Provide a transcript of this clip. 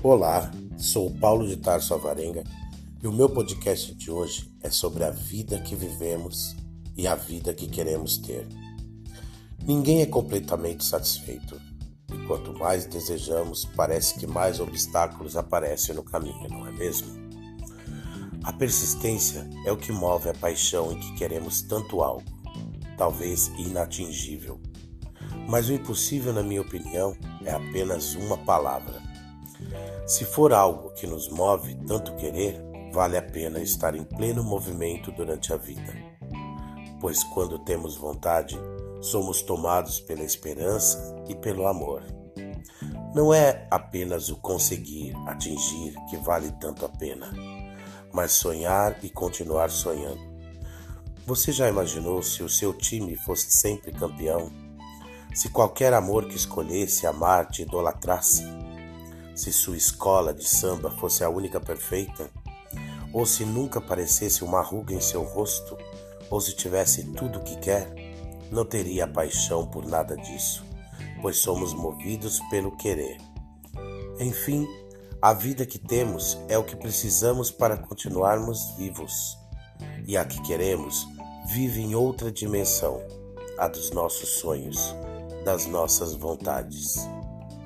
Olá, sou Paulo de Tarso Avarenga e o meu podcast de hoje é sobre a vida que vivemos e a vida que queremos ter. Ninguém é completamente satisfeito e quanto mais desejamos, parece que mais obstáculos aparecem no caminho, não é mesmo? A persistência é o que move a paixão em que queremos tanto algo, talvez inatingível. Mas o impossível, na minha opinião, é apenas uma palavra se for algo que nos move tanto querer, vale a pena estar em pleno movimento durante a vida. Pois quando temos vontade, somos tomados pela esperança e pelo amor. Não é apenas o conseguir, atingir que vale tanto a pena, mas sonhar e continuar sonhando. Você já imaginou se o seu time fosse sempre campeão? Se qualquer amor que escolhesse amar te idolatrasse? Se sua escola de samba fosse a única perfeita, ou se nunca aparecesse uma ruga em seu rosto, ou se tivesse tudo o que quer, não teria paixão por nada disso, pois somos movidos pelo querer. Enfim, a vida que temos é o que precisamos para continuarmos vivos, e a que queremos vive em outra dimensão, a dos nossos sonhos, das nossas vontades.